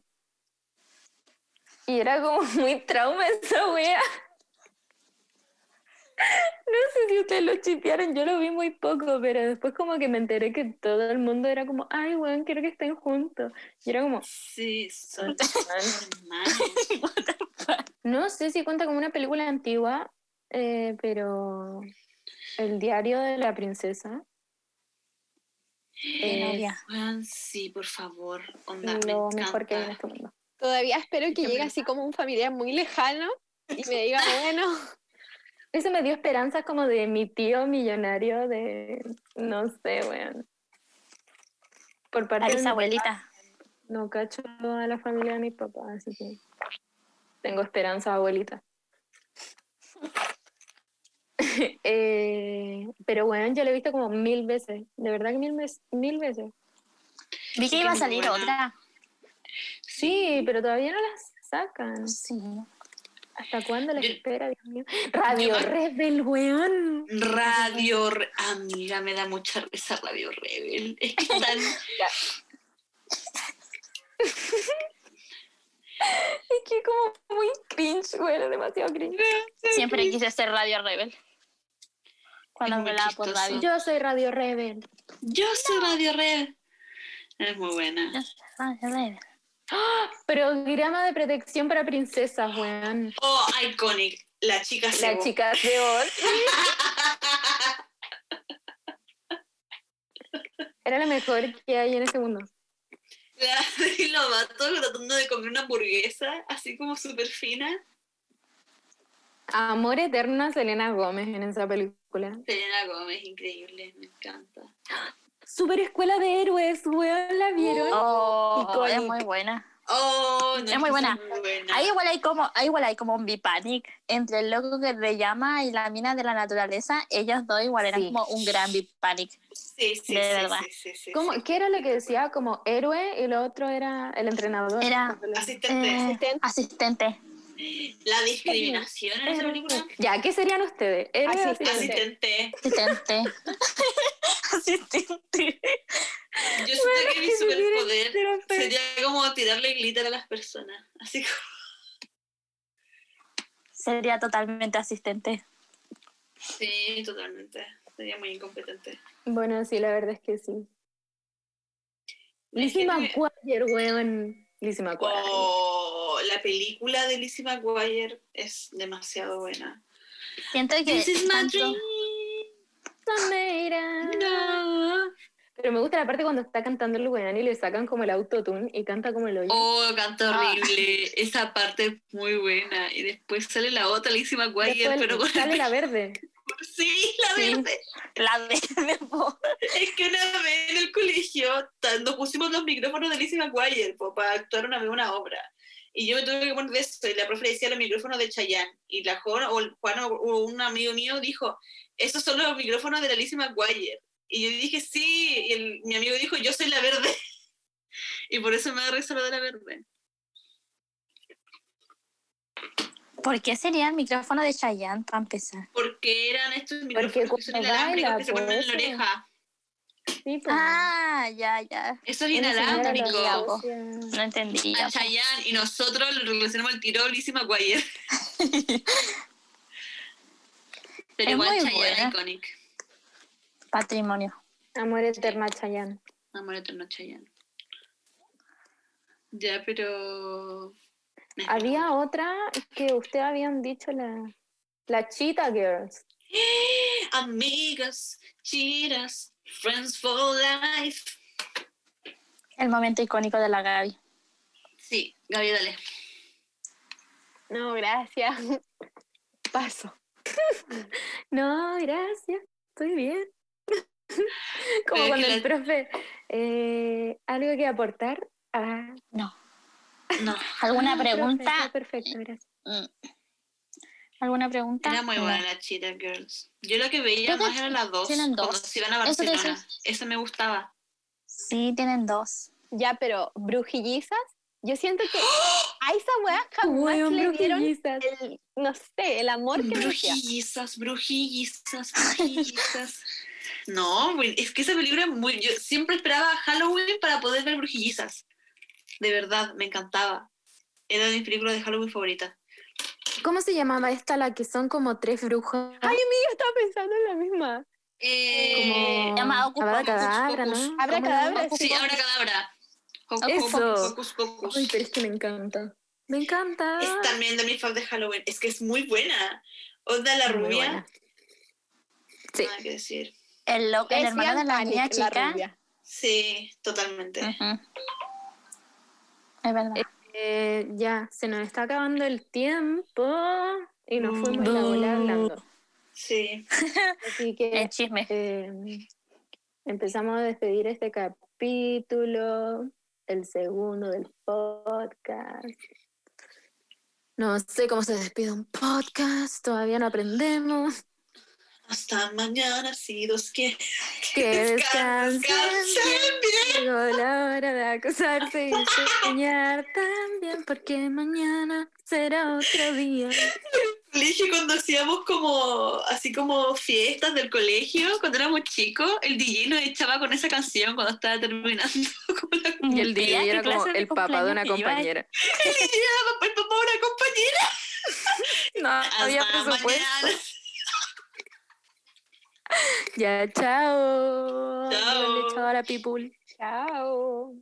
Y era como muy trauma esa wea. No sé si ustedes lo chipearon, yo lo vi muy poco, pero después como que me enteré que todo el mundo era como, ay, weón, quiero que estén juntos. Y era como, Sí, son hermanos. no sé si cuenta como una película antigua, eh, pero El diario de la princesa. Es. Weón, sí, por favor. Onda, me lo mejor que hay en este mundo. Todavía espero que llegue así como un familiar muy lejano y me diga, bueno, Eso me dio esperanzas como de mi tío millonario de, no sé, weón. Por parte de mi abuelita. No cacho a la familia de mis papás, así que tengo esperanza, abuelita. Eh, pero bueno, yo lo he visto como mil veces, de verdad que mil, mil veces. Vi que iba a salir buena. otra. Sí, pero todavía no las sacan. Sí. ¿Hasta cuándo las Yo- espera, Dios mío? Radio Yo- Rebel, weón. Radio, Re- amiga, me da mucha risa Radio Rebel. Es que están, Es que como muy cringe, weón, demasiado cringe. Siempre quise ser Radio Rebel. Cuando me la por radio. Yo soy Radio Rebel. yo soy Radio Rebel. Es muy buena. Radio Rebel. Programa de protección para princesas, weón. Oh, iconic. La chica La cebo. chica de Oz. Era lo mejor que hay en ese mundo. La- y lo mató tratando de comer una hamburguesa, así como súper fina. Amor eterno a Selena Gómez en esa película. Selena Gómez, increíble, me encanta. Super escuela de héroes, weón, ¿la vieron? Oh, es muy buena. Oh, no, Es muy buena. buena. Ahí igual hay como, ahí igual hay como un bipanic entre el loco que le llama y la mina de la naturaleza. Ellos dos igual eran Sí. como un gran bipanic. Sí, sí, de sí, verdad. sí, sí, sí, ¿Cómo- sí. ¿Qué era lo que decía? Como héroe y lo otro era el entrenador. Era- Asistente. Eh, Asistente. asistente. La discriminación en esa película. Ya, ¿qué serían ustedes? ¿Héroe o Asistente. asistente? Asistente. Yo siento que mi superpoder sería como tirarle glitter a las personas. Así como. Sería totalmente asistente. Sí, totalmente. Sería muy incompetente. Bueno, sí, la verdad es que sí. Lizzie McGuire, weón. Lizzie McGuire. Oh, la película de Lizzie McGuire es demasiado buena. Siento que This is my dream. No. Pero me gusta la parte cuando está cantando el weón y le sacan como el autotune y canta como el hoyo. Oh, canta Ah. horrible. Esa parte es muy buena. Y después sale la otra Lizzie McGuire, Después pero con sale la verde. Sí, la Sí. verde. la de po. Es que una vez en el colegio nos pusimos los micrófonos de Lizzie McGuire po, para actuar una vez una obra. Y yo me tuve que poner de eso, y la profe le decía los micrófonos de Chayanne. Y la joven, o el Juan, o, un amigo mío dijo, esos son los micrófonos de la Lizzie McGuire. Y yo dije, sí, y el- mi amigo dijo, yo soy la verde. Y por eso me da risa lo de la verde. ¿Por qué sería el micrófono de Chayanne para empezar? Porque eran estos micrófonos que son baila, que se po, ponen en la eso. oreja. Sí, pues. Ah, ya, ya. Eso es inalámbrico. No entendí. a. Chayanne y nosotros lo relacionamos al tiro a Lizzie McGuire. Pero Es igual muy Chayanne buena. iconic. Patrimonio. Amor eterno a Chayanne. Amor eterno Chayanne. Ya, pero... Había otra que ustedes habían dicho, la, la Cheetah Girls. Amigas, chiras, friends for life. El momento icónico de la Gaby. Sí, Gaby, dale. No, gracias. Paso. No, gracias, estoy bien. Como es cuando el profe, eh, ¿algo que aportar? Ah, No. No, ¿Alguna profe, pregunta? está perfecto, gracias. ¿Alguna pregunta? era muy buena la Cheetah Girls. Yo lo que veía Creo que más eran las dos. tienen dos. Cuando se iban a Barcelona. Eso me gustaba. Sí, tienen dos. Ya, pero brujillizas, yo siento que a esa weá jamás le dieron brujillizas. el, no sé, el amor que. Brujillizas, brujillizas, brujillizas. No, es que esa película es muy... Yo siempre esperaba Halloween para poder ver brujillizas. De verdad, me encantaba. Era de mis películas de Halloween favoritas. ¿Cómo se llamaba esta, la que son como tres brujas? Ay, amiga, estaba pensando en la misma. Eh, como Pocus. ¿no? Sí, ahora cadabra. Hocus Eso. Hocus Pocus. Pero es que me encanta. Me encanta. Es también de mis fans de Halloween. Es que es muy buena. Onda la Muy rubia. buena. Sí. Nada que decir. El, lo- el hermano de la niña la chica. rubia. Sí, totalmente. Ujú. Es verdad. Eh, ya, se nos está acabando el tiempo y nos fuimos la bola hablando. Sí. Así que El chisme. eh, empezamos a despedir este capítulo, el segundo del podcast. No sé cómo se despide un podcast, todavía no aprendemos. Hasta mañana, si Dios quiere. Que Descansen descansen bien. Llegó la hora de acostarse y soñar también, porque mañana será otro día. colegio cuando hacíamos como así como fiestas del colegio cuando éramos chicos el DJ nos echaba con esa canción cuando estaba terminando la Y el DJ ¿qué era como el papá de una compañera. el DJ era el papá de una compañera No había presupuesto. mañana. Ya, chao. Chao. Chao a la people. Chao.